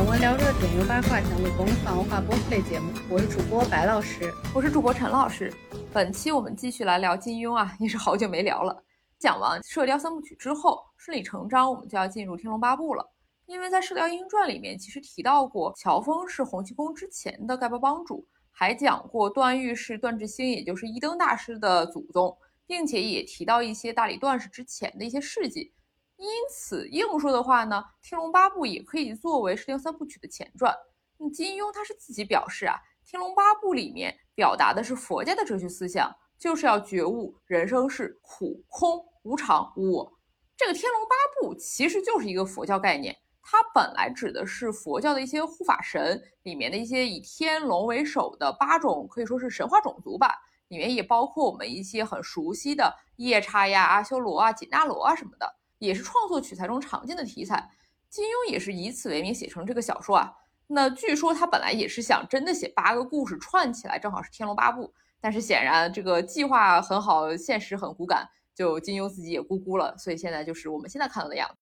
人文聊热点，用八卦讲理工放话播类节目。我是主播白老师，我是主播陈老师。本期我们继续来聊金庸啊，也是好久没聊了。讲完《射雕三部曲》之后，顺理成章我们就要进入《天龙八部》了。因为在《射雕英雄传》里面，其实提到过乔峰是洪七公之前的丐帮帮主，还讲过段誉是段智兴，也就是一灯大师的祖宗，并且也提到一些大理段氏之前的一些事迹。因此，硬说的话呢，《天龙八部》也可以作为《射雕三部曲》的前传。那金庸他是自己表示啊，《天龙八部》里面表达的是佛家的哲学思想，就是要觉悟人生是苦、空、无常、无我。这个《天龙八部》其实就是一个佛教概念。它本来指的是佛教的一些护法神里面的一些以天龙为首的八种，可以说是神话种族吧。里面也包括我们一些很熟悉的夜叉呀、阿修罗啊、紧那罗啊什么的，也是创作取材中常见的题材。金庸也是以此为名写成这个小说啊。那据说他本来也是想真的写八个故事串起来，正好是《天龙八部》，但是显然这个计划很好，现实很骨感，就金庸自己也咕咕了，所以现在就是我们现在看到的样子。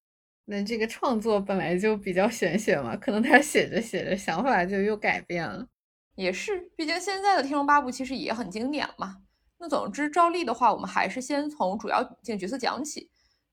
那这个创作本来就比较玄学嘛，可能他写着写着想法就又改变了。也是，毕竟现在的《天龙八部》其实也很经典嘛。那总之，照例的话，我们还是先从主要女性角色讲起。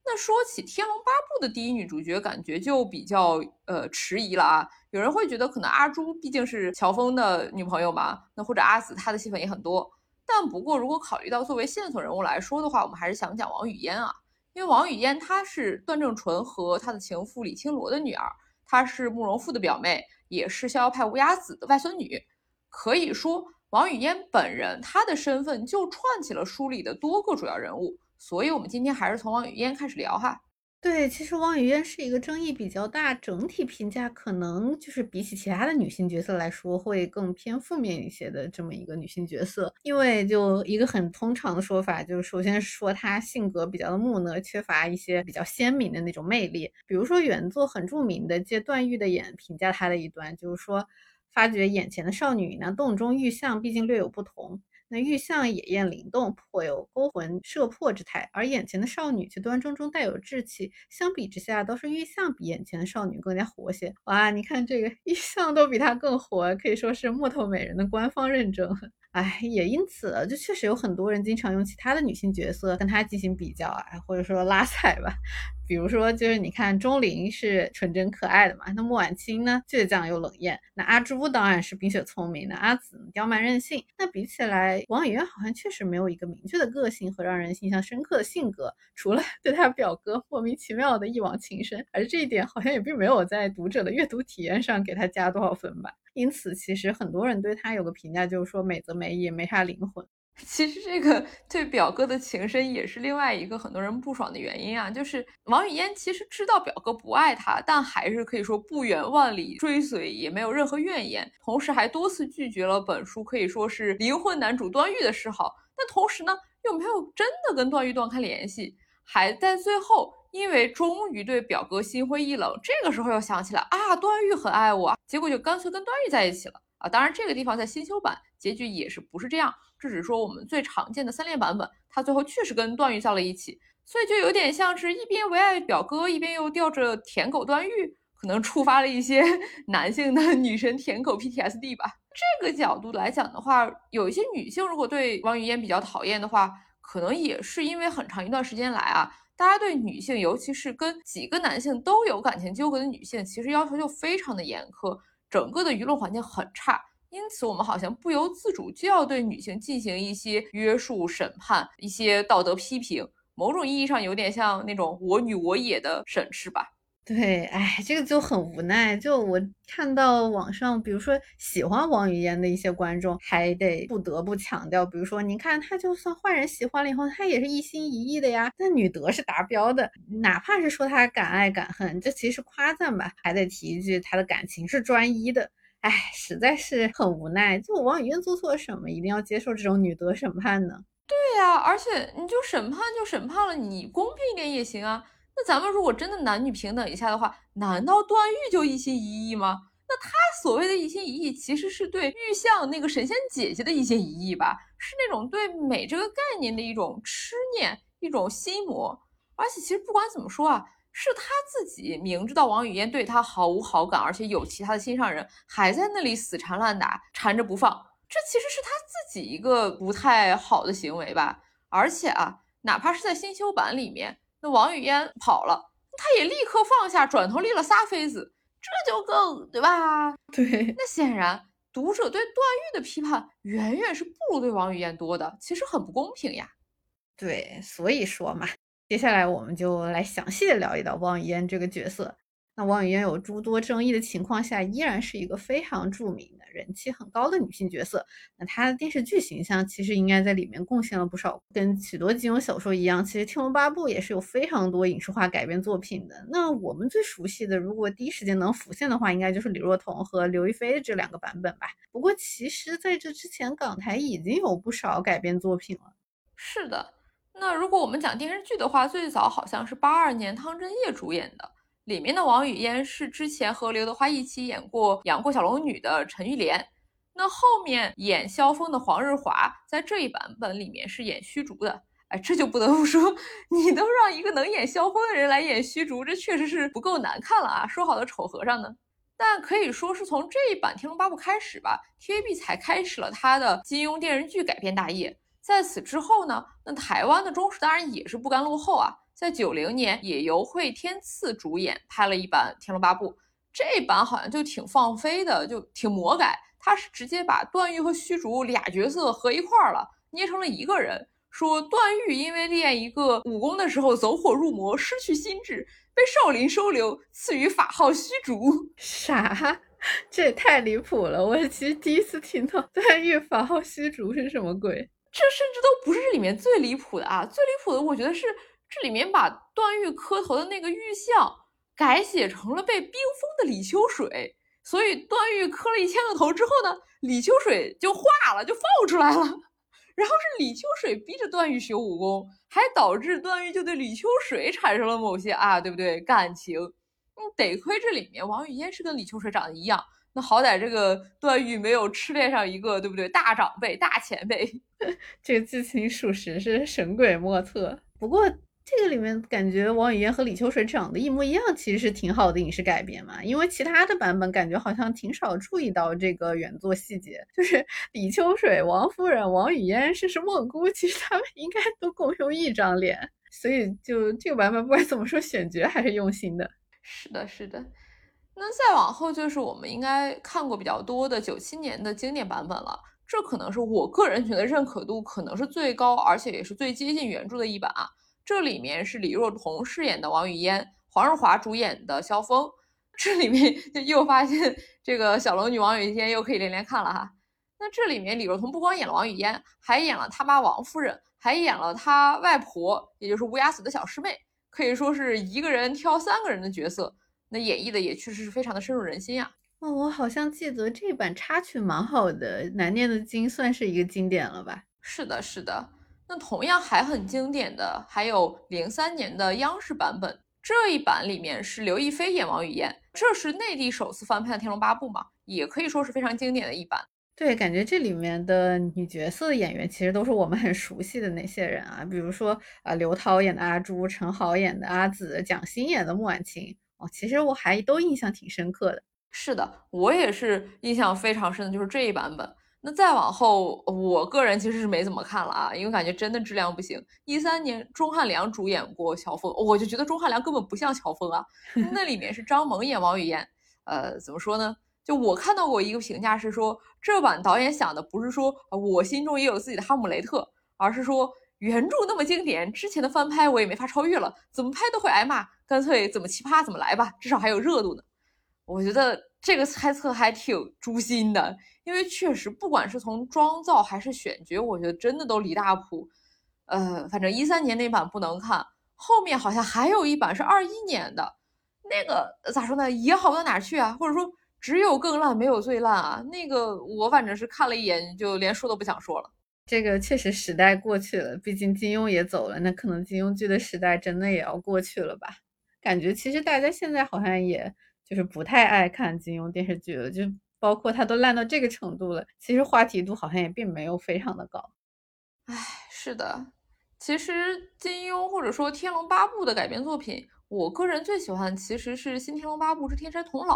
那说起《天龙八部》的第一女主角，感觉就比较呃迟疑了啊。有人会觉得可能阿朱毕竟是乔峰的女朋友嘛，那或者阿紫她的戏份也很多。但不过，如果考虑到作为线索人物来说的话，我们还是想讲王语嫣啊。因为王语嫣她是段正淳和他的情妇李青罗的女儿，她是慕容复的表妹，也是逍遥派乌鸦子的外孙女。可以说，王语嫣本人她的身份就串起了书里的多个主要人物。所以，我们今天还是从王语嫣开始聊哈。对，其实王语嫣是一个争议比较大，整体评价可能就是比起其他的女性角色来说，会更偏负面一些的这么一个女性角色。因为就一个很通常的说法，就是首先说她性格比较的木讷，缺乏一些比较鲜明的那种魅力。比如说原作很著名的借段誉的眼评价她的一段，就是说发觉眼前的少女呢洞中玉像毕竟略有不同。那玉像野艳灵动，颇有勾魂摄魄之态，而眼前的少女却端庄中带有稚气。相比之下，都是玉像比眼前的少女更加活些。哇，你看这个 玉像都比她更活，可以说是木头美人的官方认证。哎，也因此，就确实有很多人经常用其他的女性角色跟她进行比较啊，或者说拉踩吧。比如说，就是你看钟灵是纯真可爱的嘛，那穆婉清呢倔强又冷艳，那阿朱当然是冰雪聪明的，阿紫刁蛮任性。那比起来，王语嫣好像确实没有一个明确的个性和让人印象深刻的性格，除了对她表哥莫名其妙的一往情深，而这一点好像也并没有在读者的阅读体验上给她加多少分吧。因此，其实很多人对他有个评价，就是说美则美也，没啥灵魂。其实这个对表哥的情深也是另外一个很多人不爽的原因啊，就是王语嫣其实知道表哥不爱她，但还是可以说不远万里追随，也没有任何怨言，同时还多次拒绝了本书可以说是灵魂男主段誉的示好，但同时呢又没有真的跟段誉断开联系，还在最后因为终于对表哥心灰意冷，这个时候又想起来啊段誉很爱我，结果就干脆跟段誉在一起了。啊，当然，这个地方在新修版结局也是不是这样，这只是说我们最常见的三连版本，他最后确实跟段誉在了一起，所以就有点像是一边唯爱表哥，一边又吊着舔狗段誉，可能触发了一些 男性的女神舔狗 PTSD 吧。这个角度来讲的话，有一些女性如果对王语嫣比较讨厌的话，可能也是因为很长一段时间来啊，大家对女性，尤其是跟几个男性都有感情纠葛的女性，其实要求就非常的严苛。整个的舆论环境很差，因此我们好像不由自主就要对女性进行一些约束、审判、一些道德批评，某种意义上有点像那种我女我也的审视吧。对，哎，这个就很无奈。就我看到网上，比如说喜欢王语嫣的一些观众，还得不得不强调，比如说，你看她就算坏人喜欢了以后，她也是一心一意的呀。那女德是达标的，哪怕是说她敢爱敢恨，这其实夸赞吧，还得提一句她的感情是专一的。哎，实在是很无奈。就王语嫣做错了什么，一定要接受这种女德审判呢？对呀，而且你就审判就审判了，你公平一点也行啊。那咱们如果真的男女平等一下的话，难道段誉就一心一意吗？那他所谓的一心一意，其实是对玉像那个神仙姐姐的一心一意吧？是那种对美这个概念的一种痴念，一种心魔。而且其实不管怎么说啊，是他自己明知道王语嫣对他毫无好感，而且有其他的心上人，还在那里死缠烂打，缠着不放。这其实是他自己一个不太好的行为吧。而且啊，哪怕是在新修版里面，那王语嫣跑了，他也立刻放下，转头立了仨妃子，这就更对吧？对，那显然读者对段誉的批判远远是不如对王语嫣多的，其实很不公平呀。对，所以说嘛。接下来我们就来详细的聊一聊王语嫣这个角色。那王语嫣有诸多争议的情况下，依然是一个非常著名的人气很高的女性角色。那她的电视剧形象其实应该在里面贡献了不少。跟许多金庸小说一样，其实《天龙八部》也是有非常多影视化改编作品的。那我们最熟悉的，如果第一时间能浮现的话，应该就是李若彤和刘亦菲这两个版本吧。不过其实在这之前，港台已经有不少改编作品了。是的。那如果我们讲电视剧的话，最早好像是八二年汤镇业主演的，里面的王语嫣是之前和刘德华一起演过《养过小龙女》的陈玉莲。那后面演萧峰的黄日华，在这一版本里面是演虚竹的。哎，这就不得不说，你都让一个能演萧峰的人来演虚竹，这确实是不够难看了啊！说好的丑和尚呢？但可以说是从这一版《天龙八部》开始吧，TVB 才开始了他的金庸电视剧改编大业。在此之后呢，那台湾的中视当然也是不甘落后啊，在九零年也由惠天赐主演拍了一版《天龙八部》，这版好像就挺放飞的，就挺魔改。他是直接把段誉和虚竹俩角色合一块儿了，捏成了一个人。说段誉因为练一个武功的时候走火入魔，失去心智，被少林收留，赐予法号虚竹。啥？这也太离谱了！我其实第一次听到段誉法号虚竹是什么鬼。这甚至都不是里面最离谱的啊！最离谱的，我觉得是这里面把段誉磕头的那个玉像改写成了被冰封的李秋水，所以段誉磕了一千个头之后呢，李秋水就化了，就放出来了。然后是李秋水逼着段誉学武功，还导致段誉就对李秋水产生了某些啊，对不对？感情。嗯，得亏这里面王语嫣是跟李秋水长得一样。那好歹这个段誉没有痴恋上一个，对不对？大长辈、大前辈，这个剧情属实是神鬼莫测。不过这个里面感觉王语嫣和李秋水长得一模一样，其实是挺好的影视改编嘛。因为其他的版本感觉好像挺少注意到这个原作细节，就是 李秋水、王夫人、王语嫣甚至孟姑，其实他们应该都共用一张脸，所以就这个版本不管怎么说，选角还是用心的。是的，是的。那再往后就是我们应该看过比较多的九七年的经典版本了，这可能是我个人觉得认可度可能是最高，而且也是最接近原著的一版啊。这里面是李若彤饰演的王语嫣，黄日华主演的萧峰。这里面就又发现这个小龙女王语嫣又可以连连看了哈。那这里面李若彤不光演了王语嫣，还演了她妈王夫人，还演了她外婆，也就是乌鸦嘴的小师妹，可以说是一个人挑三个人的角色。那演绎的也确实是非常的深入人心呀。哦，我好像记得这版插曲蛮好的，《难念的经》算是一个经典了吧？是的，是的。那同样还很经典的，还有零三年的央视版本，这一版里面是刘亦菲演王语嫣，这是内地首次翻拍的《天龙八部》嘛，也可以说是非常经典的一版。对，感觉这里面的女角色的演员其实都是我们很熟悉的那些人啊，比如说啊，刘涛演的阿朱，陈好演的阿紫，蒋欣演的穆婉清。哦，其实我还都印象挺深刻的。是的，我也是印象非常深的，就是这一版本。那再往后，我个人其实是没怎么看了啊，因为感觉真的质量不行。一三年钟汉良主演过乔峰，我就觉得钟汉良根本不像乔峰啊。那里面是张萌演王语嫣，呃，怎么说呢？就我看到过一个评价是说，这版导演想的不是说我心中也有自己的哈姆雷特，而是说。原著那么经典，之前的翻拍我也没法超越了，怎么拍都会挨骂，干脆怎么奇葩怎么来吧，至少还有热度呢。我觉得这个猜测还挺诛心的，因为确实不管是从妆造还是选角，我觉得真的都离大谱。呃，反正一三年那版不能看，后面好像还有一版是二一年的，那个咋说呢，也好不到哪去啊，或者说只有更烂没有最烂啊。那个我反正是看了一眼，就连说都不想说了。这个确实时代过去了，毕竟金庸也走了，那可能金庸剧的时代真的也要过去了吧？感觉其实大家现在好像也就是不太爱看金庸电视剧了，就包括他都烂到这个程度了，其实话题度好像也并没有非常的高。唉，是的，其实金庸或者说《天龙八部》的改编作品，我个人最喜欢其实是《新天龙八部之天山童姥》，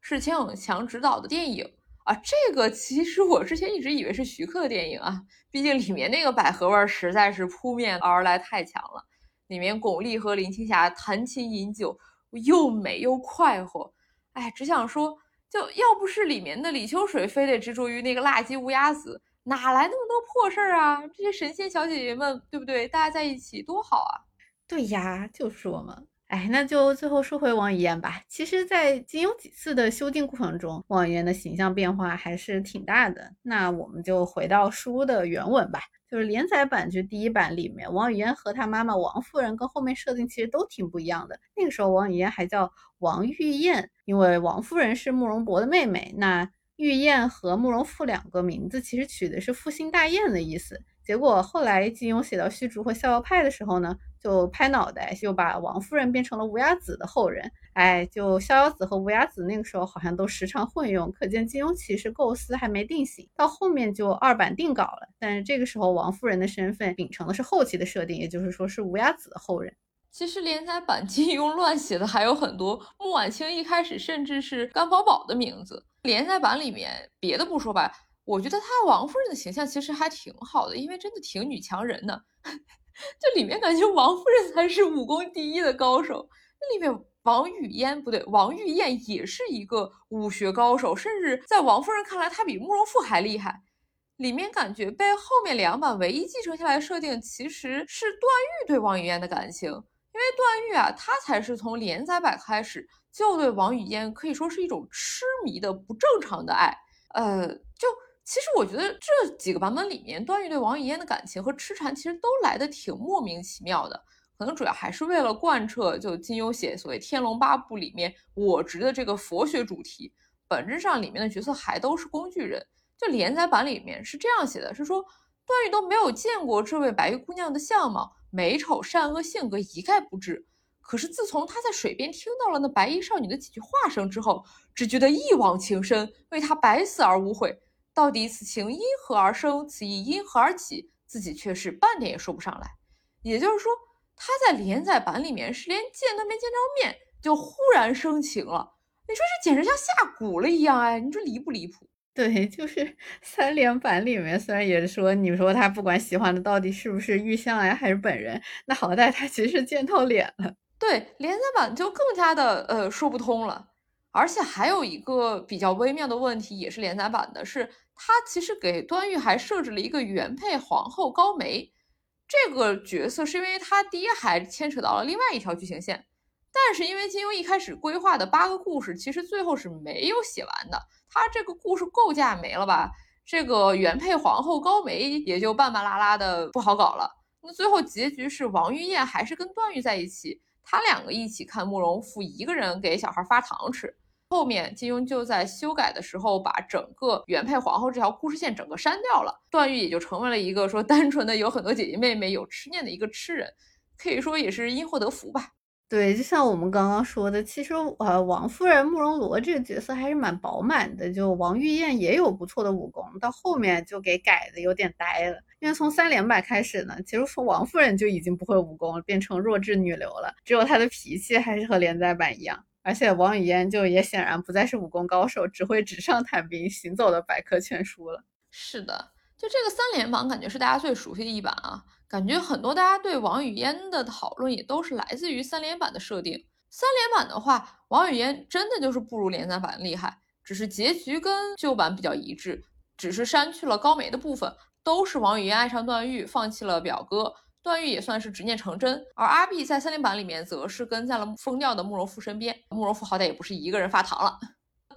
是钱永强执导的电影啊。这个其实我之前一直以为是徐克的电影啊，毕竟里面那个百合味实在是扑面而来太强了。里面巩俐和林青霞弹琴饮酒，又美又快活。哎，只想说，就要不是里面的李秋水非得执着于那个辣鸡乌鸦子，哪来那么多破事儿啊？这些神仙小姐姐们，对不对？大家在一起多好啊！对呀，就说嘛。哎，那就最后说回王语嫣吧。其实，在金庸几次的修订过程中，王语嫣的形象变化还是挺大的。那我们就回到书的原文吧。就是连载版，就第一版里面，王语嫣和她妈妈王夫人跟后面设定其实都挺不一样的。那个时候，王语嫣还叫王玉燕，因为王夫人是慕容博的妹妹。那玉燕和慕容复两个名字其实取的是复兴大宴的意思。结果后来金庸写到虚竹和逍遥派的时候呢，就拍脑袋，就把王夫人变成了无崖子的后人。哎，就逍遥子和无崖子那个时候好像都时常混用，可见金庸其实构思还没定型。到后面就二版定稿了，但是这个时候王夫人的身份秉承的是后期的设定，也就是说是无崖子的后人。其实连载版金庸乱写的还有很多，穆婉清一开始甚至是甘宝宝的名字。连载版里面别的不说吧。我觉得她王夫人的形象其实还挺好的，因为真的挺女强人的。就里面感觉王夫人才是武功第一的高手，那里面王语嫣不对，王玉燕也是一个武学高手，甚至在王夫人看来，她比慕容复还厉害。里面感觉被后面两版唯一继承下来设定，其实是段誉对王语嫣的感情，因为段誉啊，他才是从连载版开始就对王语嫣可以说是一种痴迷的不正常的爱，呃，其实我觉得这几个版本里面，段誉对王语嫣的感情和痴缠其实都来的挺莫名其妙的，可能主要还是为了贯彻就金庸写所谓《天龙八部》里面我执的这个佛学主题。本质上里面的角色还都是工具人。就连载版里面是这样写的，是说段誉都没有见过这位白玉姑娘的相貌，美丑善恶性格一概不知。可是自从他在水边听到了那白衣少女的几句话声之后，只觉得一往情深，为她百死而无悔。到底此情因何而生，此意因何而起，自己却是半点也说不上来。也就是说，他在连载版里面是连见都没见着面，就忽然生情了。你说这简直像下蛊了一样哎！你说离不离谱？对，就是三连版里面，虽然也是说，你说他不管喜欢的到底是不是玉香呀，还是本人，那好歹他其实见到脸了。对，连载版就更加的呃说不通了。而且还有一个比较微妙的问题，也是连载版的，是他其实给段誉还设置了一个原配皇后高梅这个角色，是因为他爹还牵扯到了另外一条剧情线，但是因为金庸一开始规划的八个故事，其实最后是没有写完的，他这个故事构架没了吧，这个原配皇后高梅也就半半拉拉的不好搞了。那最后结局是王玉燕还是跟段誉在一起，他两个一起看慕容复，一个人给小孩发糖吃。后面金庸就在修改的时候，把整个原配皇后这条故事线整个删掉了，段誉也就成为了一个说单纯的有很多姐姐妹妹有痴念的一个痴人，可以说也是因祸得福吧。对，就像我们刚刚说的，其实呃，王夫人慕容罗这个角色还是蛮饱满的，就王玉燕也有不错的武功，到后面就给改的有点呆了，因为从三连版开始呢，其实说王夫人就已经不会武功了，变成弱智女流了，只有她的脾气还是和连载版一样。而且王语嫣就也显然不再是武功高手，只会纸上谈兵、行走的百科全书了。是的，就这个三连榜，感觉是大家最熟悉的一版啊。感觉很多大家对王语嫣的讨论也都是来自于三连版的设定。三连版的话，王语嫣真的就是不如连载版厉害，只是结局跟旧版比较一致，只是删去了高梅的部分，都是王语嫣爱上段誉，放弃了表哥。段誉也算是执念成真，而阿碧在三连版里面则是跟在了疯掉的慕容复身边。慕容复好歹也不是一个人发糖了。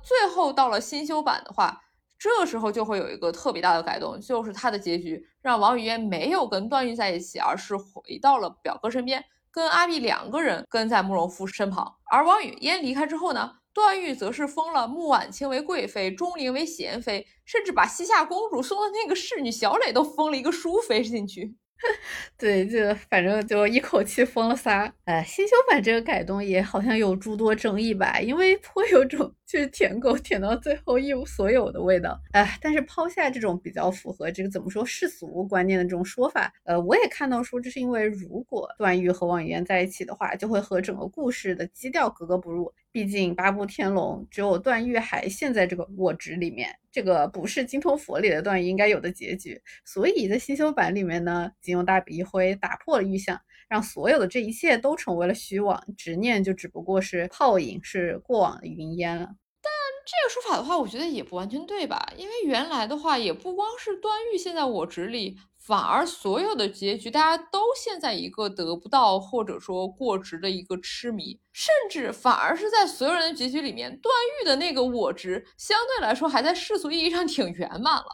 最后到了新修版的话，这时候就会有一个特别大的改动，就是他的结局让王语嫣没有跟段誉在一起，而是回到了表哥身边，跟阿碧两个人跟在慕容复身旁。而王语嫣离开之后呢，段誉则是封了穆婉清为贵妃，钟灵为贤妃，甚至把西夏公主送的那个侍女小磊都封了一个淑妃进去。对，就反正就一口气封了仨。哎，新修版这个改动也好像有诸多争议吧，因为颇有种就是舔狗 舔到最后一无所有的味道。哎，但是抛下这种比较符合这个怎么说世俗观念的这种说法，呃，我也看到说这是因为如果段誉和王语嫣在一起的话，就会和整个故事的基调格格不入。毕竟八部天龙只有段誉还陷在这个我执里面，这个不是精通佛里的段誉应该有的结局。所以在新修版里面呢，金庸大笔一挥，打破了预想，让所有的这一切都成为了虚妄，执念就只不过是泡影，是过往的云烟了。但这个说法的话，我觉得也不完全对吧？因为原来的话，也不光是段誉陷在我执里。反而所有的结局，大家都陷在一个得不到或者说过执的一个痴迷，甚至反而是在所有人的结局里面，段誉的那个我值相对来说还在世俗意义上挺圆满了。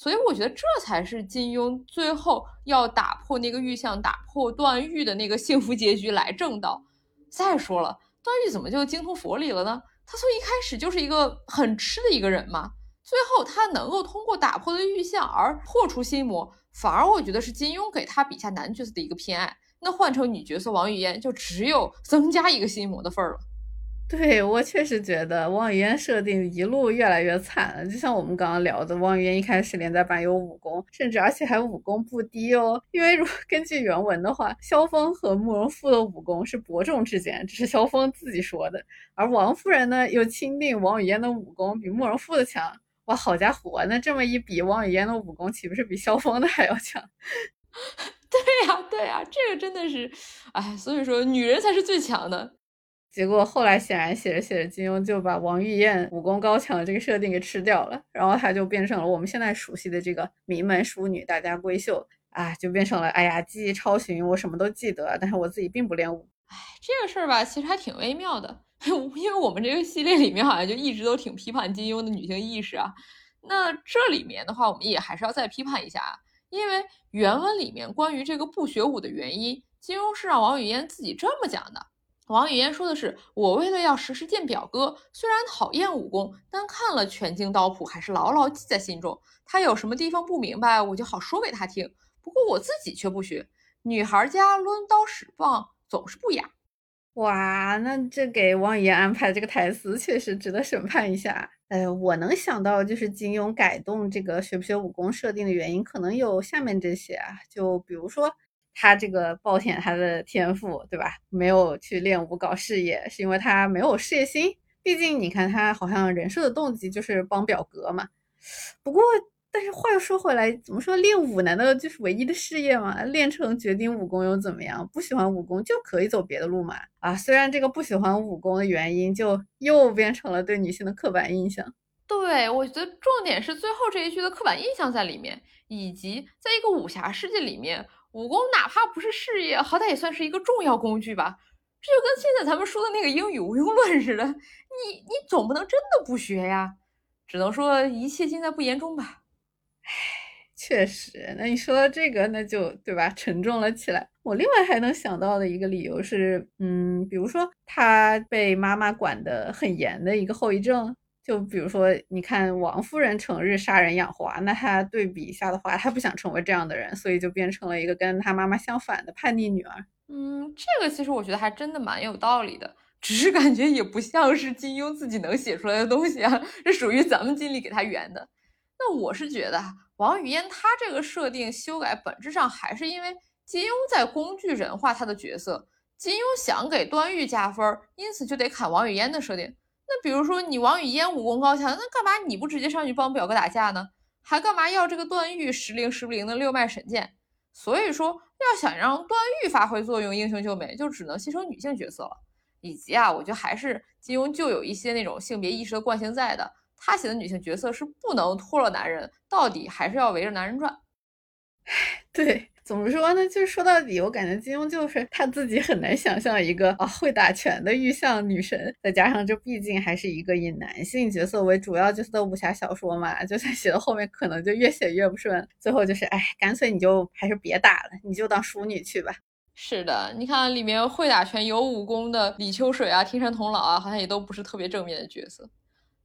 所以我觉得这才是金庸最后要打破那个预象，打破段誉的那个幸福结局来正道。再说了，段誉怎么就精通佛理了呢？他从一开始就是一个很痴的一个人嘛。最后他能够通过打破的预象而破除心魔。反而我觉得是金庸给他笔下男角色的一个偏爱，那换成女角色王语嫣就只有增加一个心魔的份儿了。对我确实觉得王语嫣设定一路越来越惨了，就像我们刚刚聊的，王语嫣一开始连载版有武功，甚至而且还武功不低哦。因为如 根据原文的话，萧峰和慕容复的武功是伯仲之间，这是萧峰自己说的，而王夫人呢又钦定王语嫣的武功比慕容复的强。哇，好家伙，那这么一比，王语嫣的武功岂不是比萧峰的还要强？对呀，对呀，这个真的是，哎，所以说女人才是最强的。结果后来显然写着写着，金庸就把王玉燕武功高强的这个设定给吃掉了，然后她就变成了我们现在熟悉的这个名门淑女大家闺秀啊，就变成了哎呀，记忆超群，我什么都记得，但是我自己并不练武。哎，这个事儿吧，其实还挺微妙的。因为我们这个系列里面好像就一直都挺批判金庸的女性意识啊，那这里面的话，我们也还是要再批判一下啊。因为原文里面关于这个不学武的原因，金庸是让王语嫣自己这么讲的。王语嫣说的是：“我为了要时时见表哥，虽然讨厌武功，但看了全经刀谱还是牢牢记在心中。他有什么地方不明白，我就好说给他听。不过我自己却不学，女孩家抡刀使棒总是不雅。”哇，那这给王语嫣安排的这个台词确实值得审判一下。哎，我能想到就是金庸改动这个学不学武功设定的原因，可能有下面这些啊，就比如说他这个暴殄他的天赋，对吧？没有去练武搞事业，是因为他没有事业心。毕竟你看他好像人设的动机就是帮表哥嘛。不过。但是话又说回来，怎么说练武难道就是唯一的事业吗？练成绝顶武功又怎么样？不喜欢武功就可以走别的路嘛？啊，虽然这个不喜欢武功的原因，就又变成了对女性的刻板印象。对，我觉得重点是最后这一句的刻板印象在里面，以及在一个武侠世界里面，武功哪怕不是事业，好歹也算是一个重要工具吧。这就跟现在咱们说的那个英语无用论似的，你你总不能真的不学呀？只能说一切尽在不言中吧。唉，确实，那你说到这个，那就对吧，沉重了起来。我另外还能想到的一个理由是，嗯，比如说他被妈妈管得很严的一个后遗症，就比如说，你看王夫人成日杀人养花，那他对比一下的话，他不想成为这样的人，所以就变成了一个跟他妈妈相反的叛逆女儿。嗯，这个其实我觉得还真的蛮有道理的，只是感觉也不像是金庸自己能写出来的东西啊，这属于咱们尽力给他圆的。那我是觉得王语嫣她这个设定修改，本质上还是因为金庸在工具人化他的角色。金庸想给段誉加分，因此就得砍王语嫣的设定。那比如说你王语嫣武功高强，那干嘛你不直接上去帮表哥打架呢？还干嘛要这个段誉时灵时不灵的六脉神剑？所以说要想让段誉发挥作用，英雄救美，就只能牺牲女性角色了。以及啊，我觉得还是金庸就有一些那种性别意识的惯性在的。他写的女性角色是不能脱了男人，到底还是要围着男人转。对，怎么说呢？就是说到底，我感觉金庸就是他自己很难想象一个啊会打拳的玉象女神，再加上这毕竟还是一个以男性角色为主要角色的武侠小说嘛，就算写到后面可能就越写越不顺，最后就是哎，干脆你就还是别打了，你就当淑女去吧。是的，你看里面会打拳有武功的李秋水啊、天山童姥啊，好像也都不是特别正面的角色。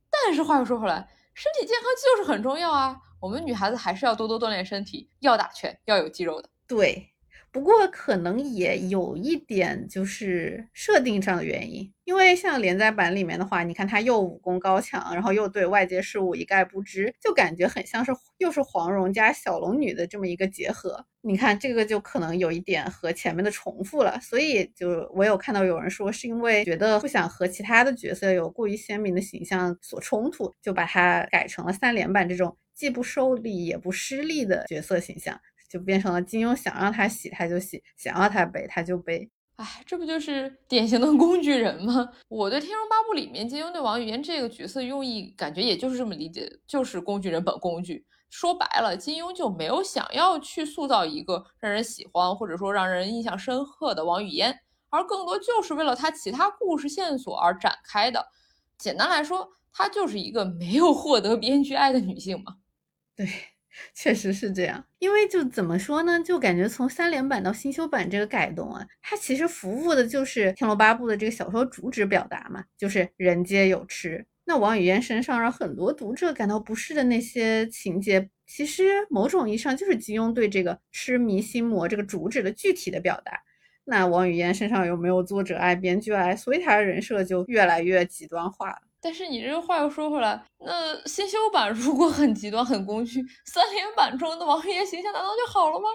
但是话又说回来，身体健康就是很重要啊！我们女孩子还是要多多锻炼身体，要打拳，要有肌肉的。对，不过可能也有一点就是设定上的原因，因为像连载版里面的话，你看他又武功高强，然后又对外界事物一概不知，就感觉很像是又是黄蓉加小龙女的这么一个结合。你看这个就可能有一点和前面的重复了，所以就我有看到有人说是因为觉得不想和其他的角色有过于鲜明的形象所冲突，就把它改成了三连版这种既不收力也不失利的角色形象。就变成了金庸想让他洗他就洗，想要他背他就背。哎，这不就是典型的工具人吗？我对《天龙八部》里面金庸对王语嫣这个角色用意，感觉也就是这么理解，就是工具人本工具。说白了，金庸就没有想要去塑造一个让人喜欢或者说让人印象深刻的王语嫣，而更多就是为了他其他故事线索而展开的。简单来说，她就是一个没有获得编剧爱的女性嘛。对。确实是这样，因为就怎么说呢，就感觉从三连版到新修版这个改动啊，它其实服务的就是《天龙八部》的这个小说主旨表达嘛，就是人皆有痴。那王语嫣身上让很多读者感到不适的那些情节，其实某种意义上就是金庸对这个痴迷心魔这个主旨的具体的表达。那王语嫣身上有没有作者爱、编剧爱，所以她的人设就越来越极端化了。但是你这个话又说回来，那新修版如果很极端、很工具，三连版中的王语嫣形象难道就好了吗？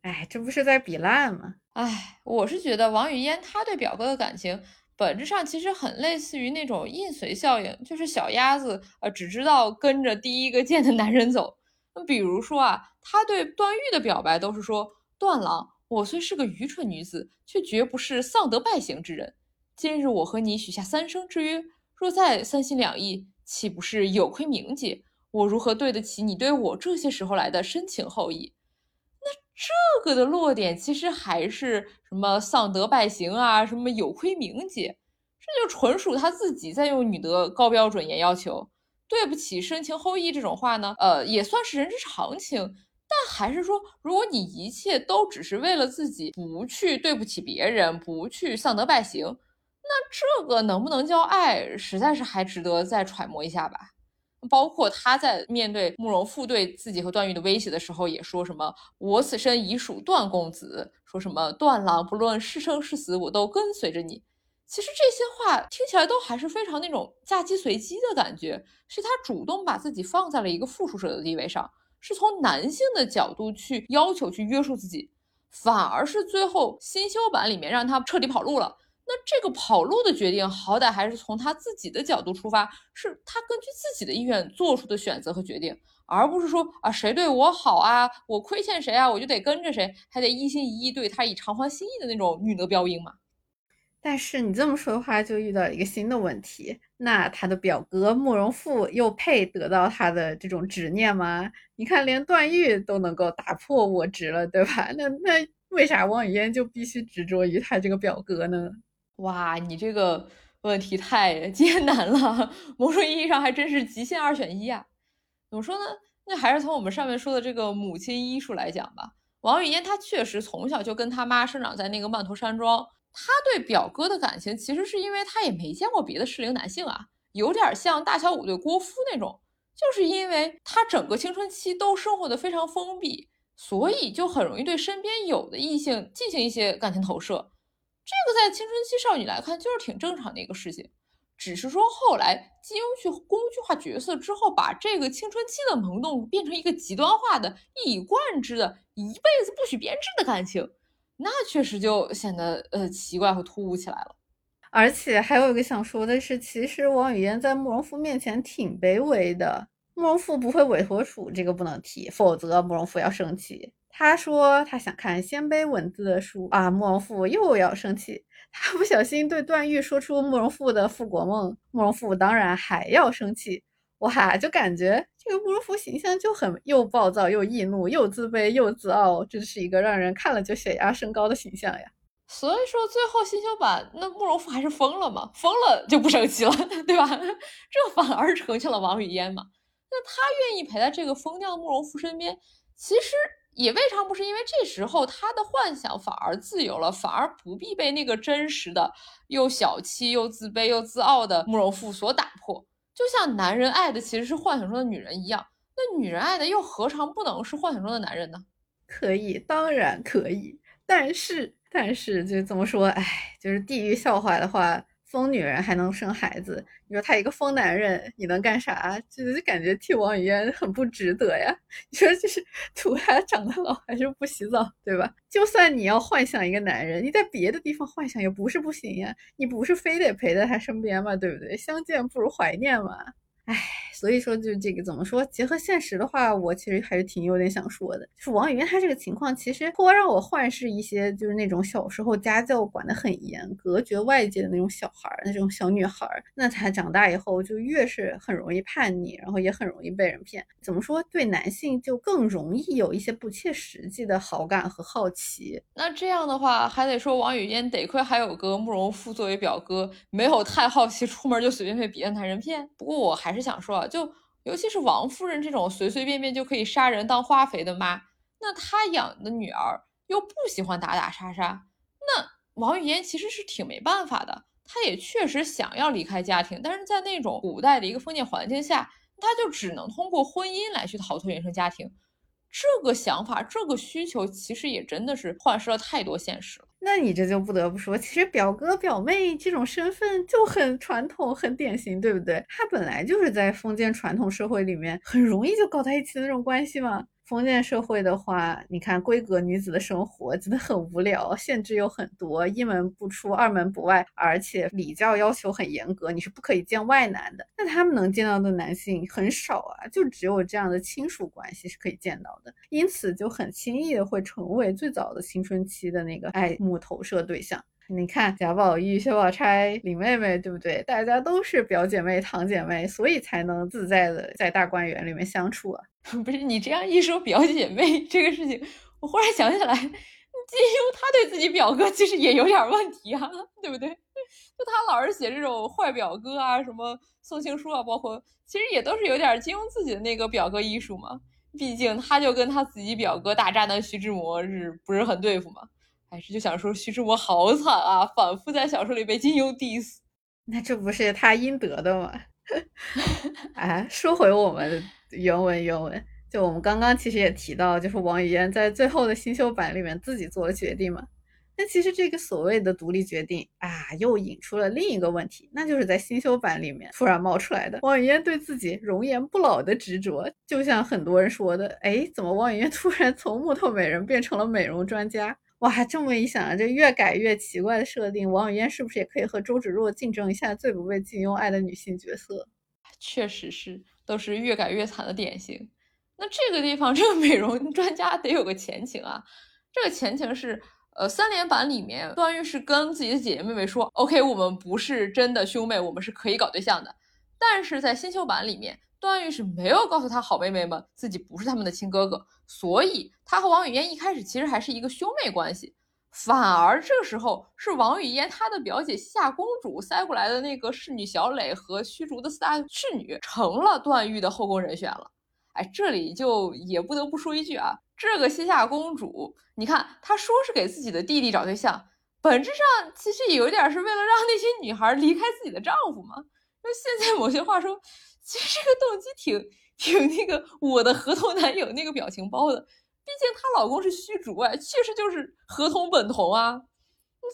哎，这不是在比烂吗？哎，我是觉得王语嫣她对表哥的感情，本质上其实很类似于那种印随效应，就是小鸭子呃只知道跟着第一个见的男人走。那比如说啊，他对段誉的表白都是说：“段郎，我虽是个愚蠢女子，却绝不是丧德败行之人。今日我和你许下三生之约。”若再三心两意，岂不是有亏名节？我如何对得起你对我这些时候来的深情厚谊？那这个的落点其实还是什么丧德败行啊，什么有亏名节，这就纯属他自己在用女德高标准严要求。对不起深情厚谊这种话呢，呃，也算是人之常情。但还是说，如果你一切都只是为了自己，不去对不起别人，不去丧德败行。那这个能不能叫爱，实在是还值得再揣摩一下吧。包括他在面对慕容复对自己和段誉的威胁的时候，也说什么“我此生已属段公子”，说什么“段郎不论是生是死，我都跟随着你”。其实这些话听起来都还是非常那种嫁鸡随鸡的感觉，是他主动把自己放在了一个附属者的地位上，是从男性的角度去要求去约束自己，反而是最后新修版里面让他彻底跑路了。那这个跑路的决定，好歹还是从他自己的角度出发，是他根据自己的意愿做出的选择和决定，而不是说啊谁对我好啊，我亏欠谁啊，我就得跟着谁，还得一心一意对他以偿还心意的那种女德标兵嘛。但是你这么说的话，就遇到一个新的问题，那他的表哥慕容复又配得到他的这种执念吗？你看，连段誉都能够打破我执了，对吧？那那为啥王语嫣就必须执着于他这个表哥呢？哇，你这个问题太 艰难了，某种意义上还真是极限二选一啊！怎么说呢？那还是从我们上面说的这个母亲医术来讲吧。王语嫣她确实从小就跟她妈生长在那个曼陀山庄，她对表哥的感情其实是因为她也没见过别的适龄男性啊，有点像大小五对郭芙那种，就是因为她整个青春期都生活的非常封闭，所以就很容易对身边有的异性进行一些感情投射。这个在青春期少女来看就是挺正常的一个事情，只是说后来金庸去工具化角色之后，把这个青春期的萌动变成一个极端化的、一以贯之的、一辈子不许变质的感情，那确实就显得呃奇怪和突兀起来了。而且还有一个想说的是，其实王语嫣在慕容复面前挺卑微的，慕容复不会委托处，这个不能提，否则慕容复要生气。他说他想看鲜卑文字的书啊，慕容复又要生气。他不小心对段誉说出慕容复的复国梦，慕容复当然还要生气。哇，就感觉这个慕容复形象就很又暴躁又易怒，又自卑又自傲，真是一个让人看了就血压升高的形象呀。所以说最后新修版那慕容复还是疯了嘛？疯了就不生气了，对吧？这反而成全了王语嫣嘛？那他愿意陪在这个疯掉的慕容复身边，其实。也未尝不是因为这时候他的幻想反而自由了，反而不必被那个真实的又小气又自卑又自傲的慕容复所打破。就像男人爱的其实是幻想中的女人一样，那女人爱的又何尝不能是幻想中的男人呢？可以，当然可以。但是，但是就怎么说？哎，就是地狱笑话的话。疯女人还能生孩子？你说他一个疯男人，你能干啥？就是感觉替王语嫣很不值得呀。你说就是图他长得老还是不洗澡，对吧？就算你要幻想一个男人，你在别的地方幻想也不是不行呀。你不是非得陪在他身边吗，对不对？相见不如怀念嘛。唉，所以说就这个怎么说？结合现实的话，我其实还是挺有点想说的。就是王语嫣她这个情况，其实颇让我幻视一些，就是那种小时候家教管得很严、隔绝外界的那种小孩儿，那种小女孩儿。那她长大以后就越是很容易叛逆，然后也很容易被人骗。怎么说？对男性就更容易有一些不切实际的好感和好奇。那这样的话，还得说王语嫣得亏还有个慕容复作为表哥，没有太好奇，出门就随便被别的男人骗。不过我。还是想说啊，就尤其是王夫人这种随随便便就可以杀人当花肥的妈，那她养的女儿又不喜欢打打杀杀，那王语嫣其实是挺没办法的。她也确实想要离开家庭，但是在那种古代的一个封建环境下，她就只能通过婚姻来去逃脱原生家庭。这个想法，这个需求，其实也真的是幻视了太多现实。那你这就不得不说，其实表哥表妹这种身份就很传统、很典型，对不对？他本来就是在封建传统社会里面很容易就搞在一起的那种关系嘛。封建社会的话，你看闺阁女子的生活真的很无聊，限制又很多，一门不出，二门不外，而且礼教要求很严格，你是不可以见外男的。那他们能见到的男性很少啊，就只有这样的亲属关系是可以见到的，因此就很轻易的会成为最早的青春期的那个爱慕投射对象。你看贾宝玉、薛宝钗、林妹妹，对不对？大家都是表姐妹、堂姐妹，所以才能自在的在大观园里面相处啊。不是你这样一说表姐妹这个事情，我忽然想起来，金庸他对自己表哥其实也有点问题啊，对不对？就他老是写这种坏表哥啊，什么送情书啊，包括其实也都是有点金庸自己的那个表哥艺术嘛。毕竟他就跟他自己表哥大渣男徐志摩是不是很对付嘛？还是就想说徐志摩好惨啊，反复在小说里被金庸 diss，那这不是他应得的吗？啊，说回我们。原文原文，就我们刚刚其实也提到，就是王语嫣在最后的新修版里面自己做了决定嘛。那其实这个所谓的独立决定啊，又引出了另一个问题，那就是在新修版里面突然冒出来的王语嫣对自己容颜不老的执着。就像很多人说的，哎，怎么王语嫣突然从木头美人变成了美容专家？哇，这么一想，这越改越奇怪的设定，王语嫣是不是也可以和周芷若竞争一下最不被金庸爱的女性角色？确实是。都是越改越惨的典型。那这个地方，这个美容专家得有个前情啊。这个前情是，呃，三连版里面，段誉是跟自己的姐姐妹妹说：“OK，我们不是真的兄妹，我们是可以搞对象的。”但是在新修版里面，段誉是没有告诉他好妹妹们自己不是他们的亲哥哥，所以他和王语嫣一开始其实还是一个兄妹关系。反而这时候是王语嫣她的表姐西夏公主塞过来的那个侍女小磊和虚竹的四大侍女成了段誉的后宫人选了。哎，这里就也不得不说一句啊，这个西夏公主，你看她说是给自己的弟弟找对象，本质上其实也有点是为了让那些女孩离开自己的丈夫嘛。那现在某些话说，其实这个动机挺挺那个我的合同男友那个表情包的。毕竟她老公是虚竹哎，确实就是合同本同啊。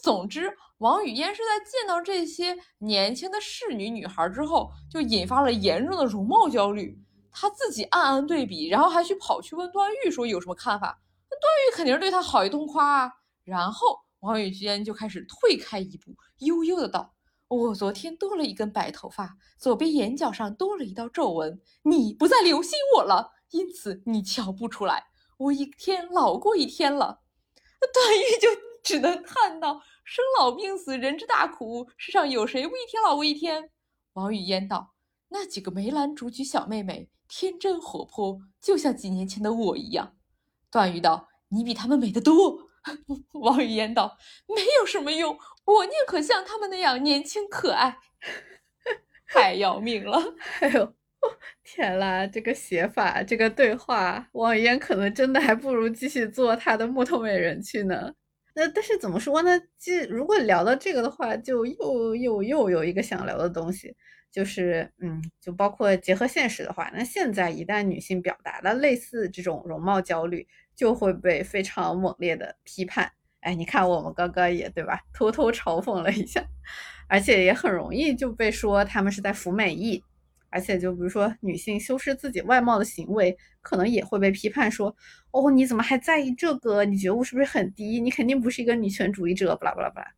总之，王语嫣是在见到这些年轻的侍女女孩之后，就引发了严重的容貌焦虑。她自己暗暗对比，然后还去跑去问段誉说有什么看法。那段誉肯定是对她好一通夸啊。然后王语嫣就开始退开一步，悠悠的道：“我昨天多了一根白头发，左边眼角上多了一道皱纹。你不再留心我了，因此你瞧不出来。”我一天老过一天了，段誉就只能叹道：“生老病死，人之大苦，世上有谁不一天老过一天？”王语嫣道：“那几个梅兰竹菊小妹妹天真活泼，就像几年前的我一样。”段誉道：“你比她们美得多。” 王语嫣道：“没有什么用，我宁可像他们那样年轻可爱。”太要命了！哎呦。天啦，这个写法，这个对话，王语嫣可能真的还不如继续做她的木头美人去呢。那但是怎么说呢？既如果聊到这个的话，就又又又有一个想聊的东西，就是嗯，就包括结合现实的话，那现在一旦女性表达了类似这种容貌焦虑，就会被非常猛烈的批判。哎，你看我们刚刚也对吧，偷偷嘲讽了一下，而且也很容易就被说他们是在服美役。而且就比如说女性修饰自己外貌的行为，可能也会被批判说，哦，你怎么还在意这个？你觉悟是不是很低？你肯定不是一个女权主义者，巴拉巴拉巴拉。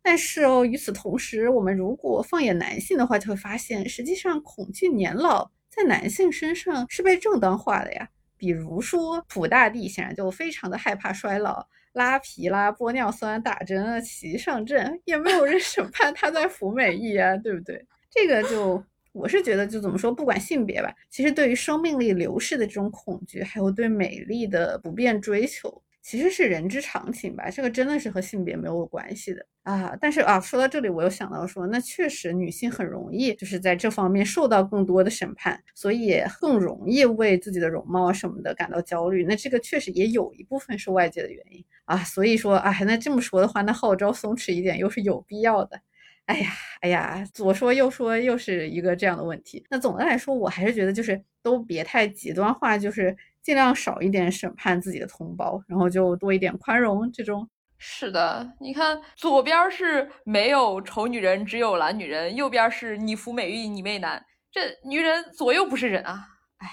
但是哦，与此同时，我们如果放眼男性的话，就会发现，实际上恐惧年老在男性身上是被正当化的呀。比如说，普大帝显然就非常的害怕衰老，拉皮啦、玻尿酸、打针啊、骑上阵，也没有人 审判他在服美役啊，对不对？这个就。我是觉得，就怎么说，不管性别吧，其实对于生命力流逝的这种恐惧，还有对美丽的不变追求，其实是人之常情吧。这个真的是和性别没有关系的啊。但是啊，说到这里，我又想到说，那确实女性很容易就是在这方面受到更多的审判，所以也更容易为自己的容貌什么的感到焦虑。那这个确实也有一部分是外界的原因啊。所以说，哎，那这么说的话，那号召松弛一点又是有必要的。哎呀，哎呀，左说右说，又是一个这样的问题。那总的来说，我还是觉得就是都别太极端化，就是尽量少一点审判自己的同胞，然后就多一点宽容。这种是的，你看左边是没有丑女人，只有懒女人；右边是你服美役，你媚男。这女人左右不是人啊！哎，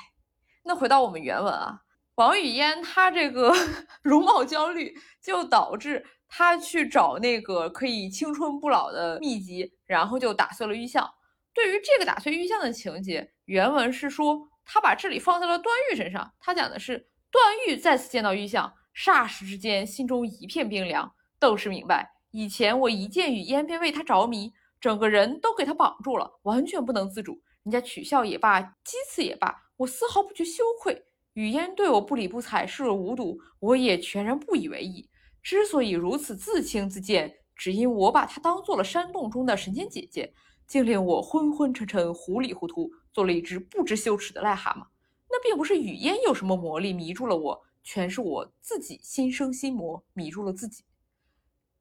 那回到我们原文啊，王语嫣她这个 容貌焦虑就导致。她去找那个可以青春不老的秘籍，然后就打碎了玉像。对于这个打碎玉像的情节，原文是说他把这里放在了段誉身上。他讲的是段誉再次见到玉像，霎时之间心中一片冰凉，顿时明白以前我一见雨烟便为他着迷，整个人都给他绑住了，完全不能自主。人家取笑也罢，讥刺也罢，我丝毫不觉羞愧。雨烟对我不理不睬，视若无睹，我也全然不以为意。之所以如此自轻自贱，只因我把她当做了山洞中的神仙姐姐，竟令我昏昏沉沉、糊里糊涂，做了一只不知羞耻的癞蛤蟆。那并不是语嫣有什么魔力迷住了我，全是我自己心生心魔迷住了自己。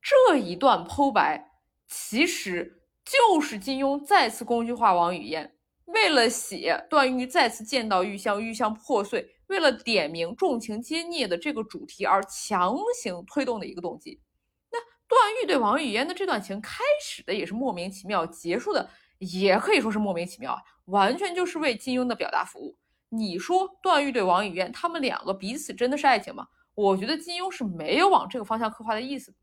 这一段剖白，其实就是金庸再次工具化王语嫣，为了写段誉再次见到玉香，玉香破碎。为了点明重情皆孽的这个主题而强行推动的一个动机，那段誉对王语嫣的这段情开始的也是莫名其妙，结束的也可以说是莫名其妙，完全就是为金庸的表达服务。你说段誉对王语嫣他们两个彼此真的是爱情吗？我觉得金庸是没有往这个方向刻画的意思。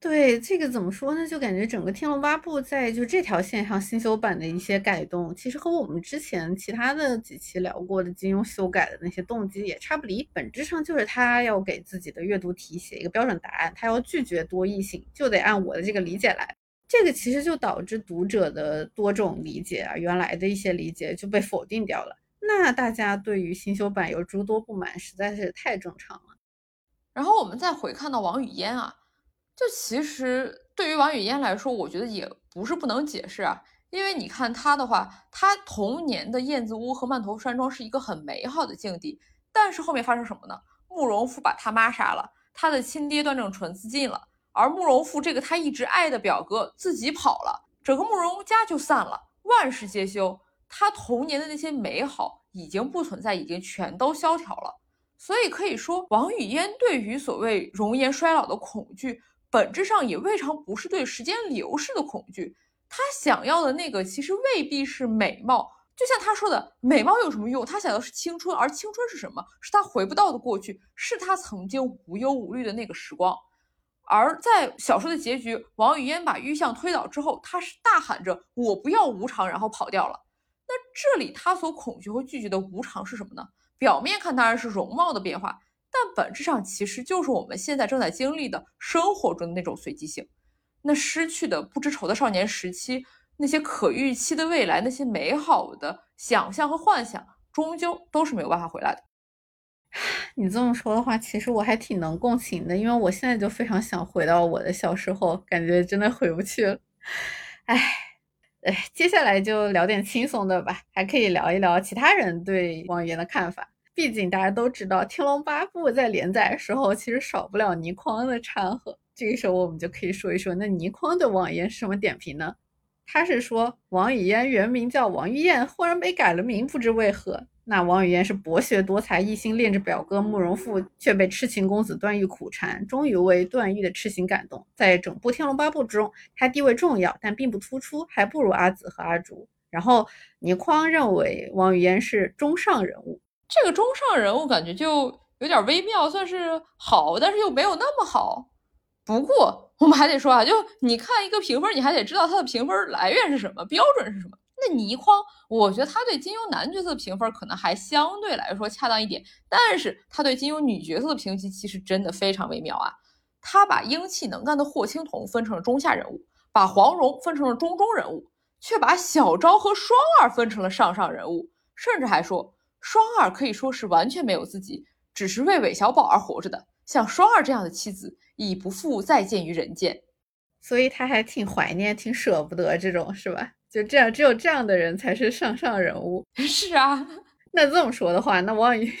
对这个怎么说呢？就感觉整个《天龙八部》在就这条线上新修版的一些改动，其实和我们之前其他的几期聊过的金庸修改的那些动机也差不离。本质上就是他要给自己的阅读题写一个标准答案，他要拒绝多异性，就得按我的这个理解来。这个其实就导致读者的多种理解啊，原来的一些理解就被否定掉了。那大家对于新修版有诸多不满，实在是太正常了。然后我们再回看到王语嫣啊。就其实对于王语嫣来说，我觉得也不是不能解释啊，因为你看她的话，她童年的燕子屋和曼头山庄是一个很美好的境地，但是后面发生什么呢？慕容复把他妈杀了，他的亲爹段正淳自尽了，而慕容复这个他一直爱的表哥自己跑了，整个慕容家就散了，万事皆休，他童年的那些美好已经不存在，已经全都萧条了，所以可以说，王语嫣对于所谓容颜衰老的恐惧。本质上也未尝不是对时间流逝的恐惧，他想要的那个其实未必是美貌，就像他说的，美貌有什么用？他想要的是青春，而青春是什么？是他回不到的过去，是他曾经无忧无虑的那个时光。而在小说的结局，王语嫣把玉像推倒之后，她是大喊着“我不要无常”，然后跑掉了。那这里她所恐惧和拒绝的无常是什么呢？表面看当然是容貌的变化。但本质上其实就是我们现在正在经历的生活中的那种随机性，那失去的不知愁的少年时期，那些可预期的未来，那些美好的想象和幻想，终究都是没有办法回来的。你这么说的话，其实我还挺能共情的，因为我现在就非常想回到我的小时候，感觉真的回不去了。哎，哎，接下来就聊点轻松的吧，还可以聊一聊其他人对王语嫣的看法。毕竟大家都知道，《天龙八部》在连载的时候，其实少不了倪匡的掺和。这个时候，我们就可以说一说，那倪匡对王语嫣是什么点评呢？他是说，王语嫣原名叫王玉燕，忽然被改了名，不知为何。那王语嫣是博学多才，一心恋着表哥慕容复，却被痴情公子段誉苦缠，终于为段誉的痴情感动。在整部《天龙八部》之中，他地位重要，但并不突出，还不如阿紫和阿竹。然后倪匡认为王语嫣是中上人物，这个中上人物感觉就有点微妙，算是好，但是又没有那么好。不过我们还得说啊，就你看一个评分，你还得知道它的评分来源是什么，标准是什么。那倪匡，我觉得他对金庸男角色的评分可能还相对来说恰当一点，但是他对金庸女角色的评级其实真的非常微妙啊。他把英气能干的霍青桐分成了中下人物，把黄蓉分成了中中人物，却把小昭和双儿分成了上上人物，甚至还说双儿可以说是完全没有自己，只是为韦小宝而活着的。像双儿这样的妻子，已不复再见于人间。所以他还挺怀念、挺舍不得这种，是吧？就这样，只有这样的人才是上上人物。是啊，那这么说的话，那王语，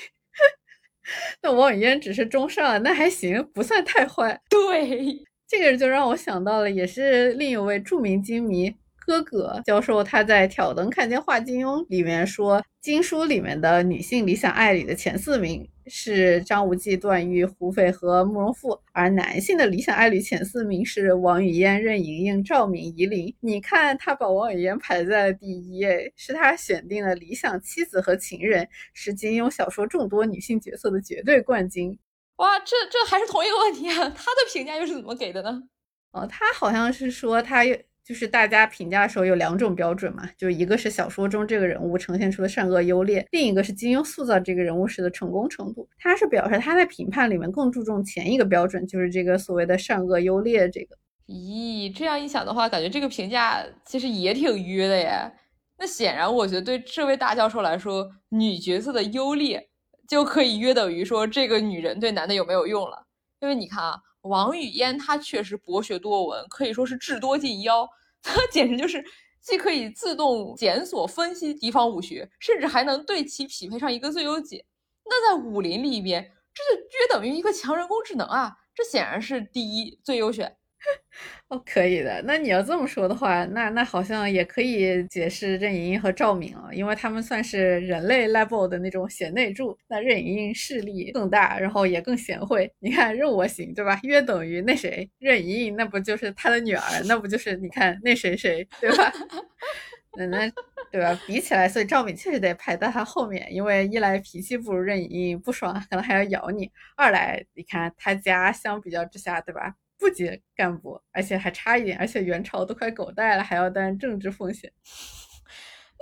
那王语嫣只是中上，那还行，不算太坏。对，这个就让我想到了，也是另一位著名金迷。哥哥教授他在《挑灯看见画金庸》里面说，经书里面的女性理想爱侣的前四名是张无忌、段誉、胡斐和慕容复，而男性的理想爱侣前四名是王语嫣、任盈盈、赵敏、夷陵。你看他把王语嫣排在了第一，哎，是他选定了理想妻子和情人，是金庸小说众多女性角色的绝对冠军。哇，这这还是同一个问题啊？他的评价又是怎么给的呢？哦，他好像是说他。就是大家评价的时候有两种标准嘛，就一个是小说中这个人物呈现出的善恶优劣，另一个是金庸塑造这个人物时的成功程度。他是表示他在评判里面更注重前一个标准，就是这个所谓的善恶优劣这个。咦，这样一想的话，感觉这个评价其实也挺约的耶。那显然，我觉得对这位大教授来说，女角色的优劣就可以约等于说这个女人对男的有没有用了。因为你看啊，王语嫣她确实博学多闻，可以说是智多近妖。它简直就是既可以自动检索分析敌方武学，甚至还能对其匹配上一个最优解。那在武林里边，这就约等于一个强人工智能啊！这显然是第一最优选。哦，可以的。那你要这么说的话，那那好像也可以解释任盈盈和赵敏了，因为他们算是人类 level 的那种贤内助。那任盈盈势力更大，然后也更贤惠。你看任我行，对吧？约等于那谁，任盈盈，那不就是他的女儿？那不就是你看那谁谁，对吧？那那对吧？比起来，所以赵敏确实得排在他后面，因为一来脾气不如任盈盈，不爽可能还要咬你；二来你看他家相比较之下，对吧？不及干部，而且还差一点，而且元朝都快狗带了，还要担政治风险。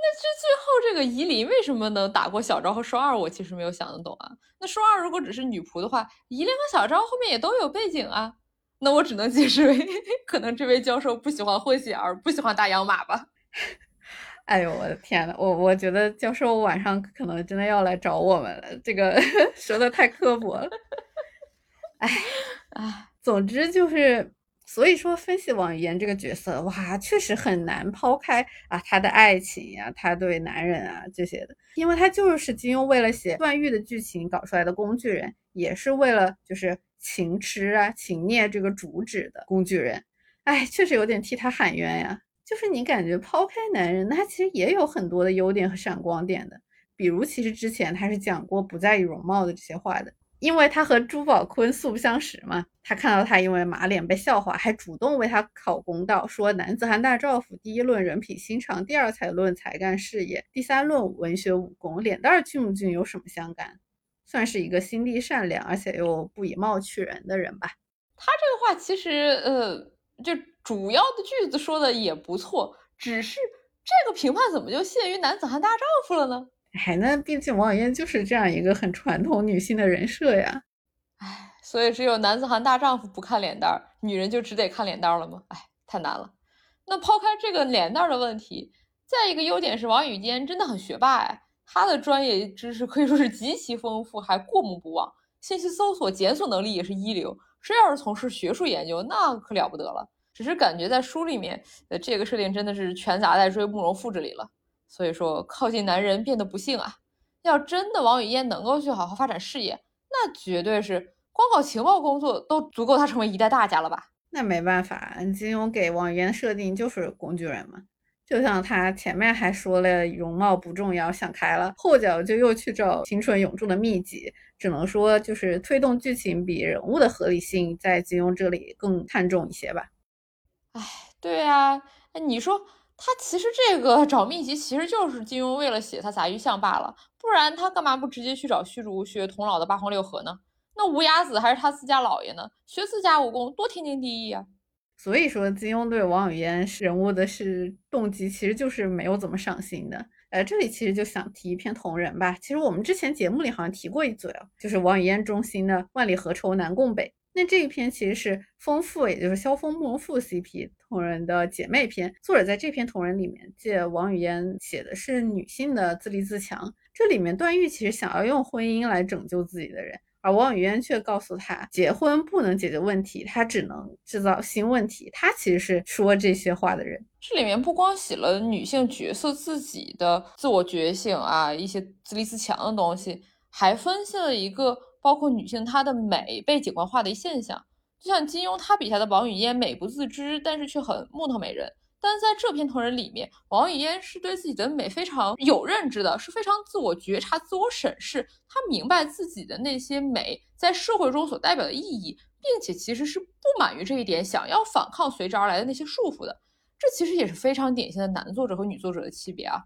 那这最后这个夷陵为什么能打过小昭和双儿？我其实没有想得懂啊。那双儿如果只是女仆的话，夷陵和小昭后面也都有背景啊。那我只能解释为，可能这位教授不喜欢混血儿，不喜欢大洋马吧。哎呦我的天呐，我我觉得教授晚上可能真的要来找我们了，这个说的太刻薄了。哎哎。总之就是，所以说分析王语嫣这个角色，哇，确实很难抛开啊她的爱情呀，她对男人啊这些的，因为她就是金庸为了写段誉的剧情搞出来的工具人，也是为了就是情痴啊情孽这个主旨的工具人。哎，确实有点替他喊冤呀。就是你感觉抛开男人，他其实也有很多的优点和闪光点的，比如其实之前他是讲过不在意容貌的这些话的。因为他和朱宝坤素不相识嘛，他看到他因为马脸被笑话，还主动为他讨公道，说男子汉大丈夫，第一论人品心肠，第二才论才干事业，第三论文学武功，脸蛋俊不俊有什么相干？算是一个心地善良而且又不以貌取人的人吧。他这个话其实呃，就主要的句子说的也不错，只是这个评判怎么就限于男子汉大丈夫了呢？哎，那毕竟王语嫣就是这样一个很传统女性的人设呀。哎，所以只有男子汉大丈夫不看脸蛋儿，女人就只得看脸蛋儿了吗？哎，太难了。那抛开这个脸蛋儿的问题，再一个优点是王语嫣真的很学霸哎，她的专业知识可以说是极其丰富，还过目不忘，信息搜索检索能力也是一流。这要是从事学术研究，那可了不得了。只是感觉在书里面的这个设定真的是全砸在追慕容复这里了。所以说，靠近男人变得不幸啊！要真的王语嫣能够去好好发展事业，那绝对是光搞情报工作都足够她成为一代大家了吧？那没办法，金庸给王语嫣设定就是工具人嘛，就像他前面还说了容貌不重要，想开了，后脚就又去找青春永驻的秘籍，只能说就是推动剧情比人物的合理性在金庸这里更看重一些吧。哎，对啊，哎，你说他其实这个找秘籍其实就是金庸为了写他杂鱼像罢了，不然他干嘛不直接去找虚竹学童老的八荒六合呢？那无崖子还是他自家老爷呢，学自家武功多天经地义啊。所以说，金庸对王语嫣是人物的是动机，其实就是没有怎么上心的。呃，这里其实就想提一篇同人吧。其实我们之前节目里好像提过一嘴哦，就是王语嫣中心的《万里何愁南共北》。那这一篇其实是丰富，也就是萧峰慕容复 CP 同人的姐妹篇。作者在这篇同人里面借王语嫣写的是女性的自立自强。这里面段誉其实想要用婚姻来拯救自己的人。而王语嫣却告诉他，结婚不能解决问题，他只能制造新问题。他其实是说这些话的人。这里面不光写了女性角色自己的自我觉醒啊，一些自立自强的东西，还分析了一个包括女性她的美被景观化的一现象。就像金庸他笔下的王语嫣，美不自知，但是却很木头美人。但在这篇同人里面，王语嫣是对自己的美非常有认知的，是非常自我觉察、自我审视。她明白自己的那些美在社会中所代表的意义，并且其实是不满于这一点，想要反抗随之而来的那些束缚的。这其实也是非常典型的男作者和女作者的区别啊。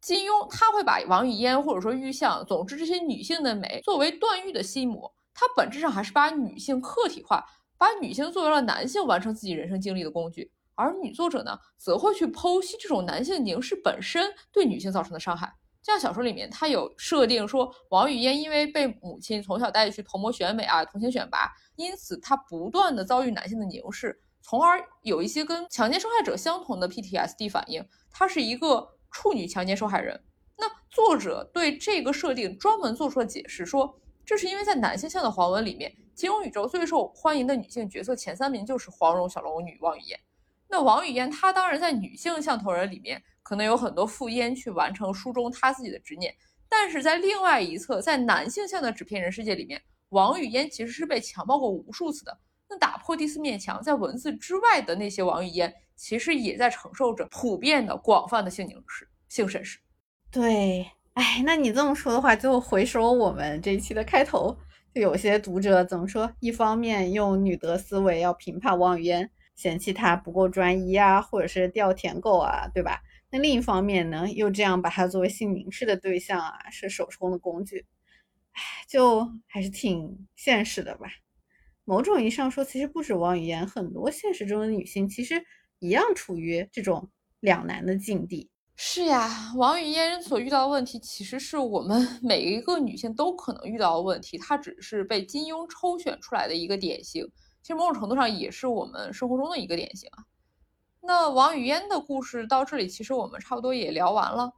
金庸他会把王语嫣或者说玉相，总之这些女性的美作为段誉的心魔，他本质上还是把女性客体化，把女性作为了男性完成自己人生经历的工具。而女作者呢，则会去剖析这种男性凝视本身对女性造成的伤害。像小说里面，他有设定说，王语嫣因为被母亲从小带去童模选美啊，童星选拔，因此她不断的遭遇男性的凝视，从而有一些跟强奸受害者相同的 PTSD 反应。她是一个处女强奸受害人。那作者对这个设定专门做出了解释，说这是因为在男性向的黄文里面，金庸宇宙最受欢迎的女性角色前三名就是黄蓉、小龙女、王语嫣。那王语嫣，她当然在女性像头人里面，可能有很多赴烟去完成书中她自己的执念，但是在另外一侧，在男性向的纸片人世界里面，王语嫣其实是被强暴过无数次的。那打破第四面墙，在文字之外的那些王语嫣，其实也在承受着普遍的、广泛的性凝视、性审视。对，哎，那你这么说的话，就回首我们这一期的开头，就有些读者怎么说？一方面用女德思维要评判王语嫣。嫌弃他不够专一啊，或者是掉舔狗啊，对吧？那另一方面呢，又这样把他作为性凝视的对象啊，是手中的工具，唉，就还是挺现实的吧。某种意义上说，其实不止王语嫣，很多现实中的女性其实一样处于这种两难的境地。是呀，王语嫣所遇到的问题，其实是我们 每一个女性都可能遇到的问题，她只是被金庸抽选出来的一个典型。其实某种程度上也是我们生活中的一个典型啊。那王语嫣的故事到这里，其实我们差不多也聊完了。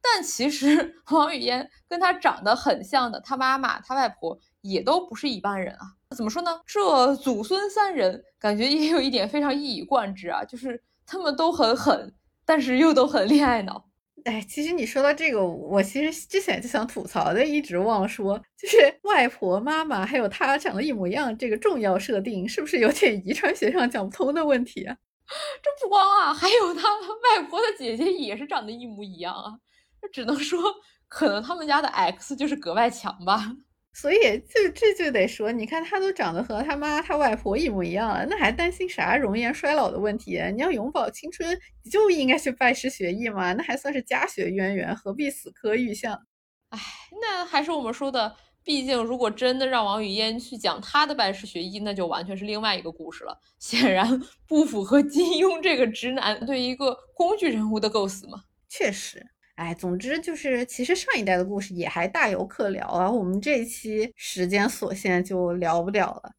但其实 王语嫣跟她长得很像的，她妈妈、她外婆也都不是一般人啊。怎么说呢？这祖孙三人感觉也有一点非常一以贯之啊，就是他们都很狠，但是又都很恋爱脑。哎，其实你说到这个，我其实之前就想吐槽的，一直忘了说，就是外婆、妈妈还有她长得一模一样，这个重要设定是不是有点遗传学上讲不通的问题啊？这不光啊，还有他外婆的姐姐也是长得一模一样啊，这只能说可能他们家的 X 就是格外强吧。所以，就这就得说，你看他都长得和他妈、他外婆一模一样了，那还担心啥容颜衰老的问题？你要永葆青春，你就应该去拜师学艺嘛，那还算是家学渊源，何必死磕玉相？哎，那还是我们说的，毕竟如果真的让王语嫣去讲她的拜师学艺，那就完全是另外一个故事了，显然不符合金庸这个直男对一个工具人物的构思嘛。确实。哎，总之就是，其实上一代的故事也还大有可聊啊。我们这一期时间所限，就聊不了了。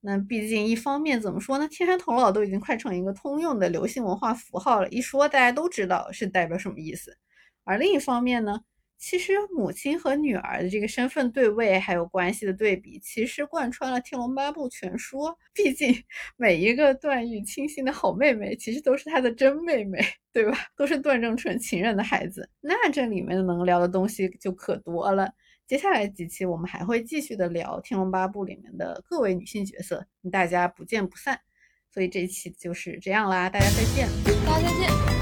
那毕竟一方面怎么说呢，天山童姥都已经快成一个通用的流行文化符号了，一说大家都知道是代表什么意思。而另一方面呢？其实母亲和女儿的这个身份对位，还有关系的对比，其实贯穿了《天龙八部》全书。毕竟每一个段誉倾心的好妹妹，其实都是他的真妹妹，对吧？都是段正淳情人的孩子。那这里面能聊的东西就可多了。接下来几期我们还会继续的聊《天龙八部》里面的各位女性角色，大家不见不散。所以这一期就是这样啦，大家再见，大家再见。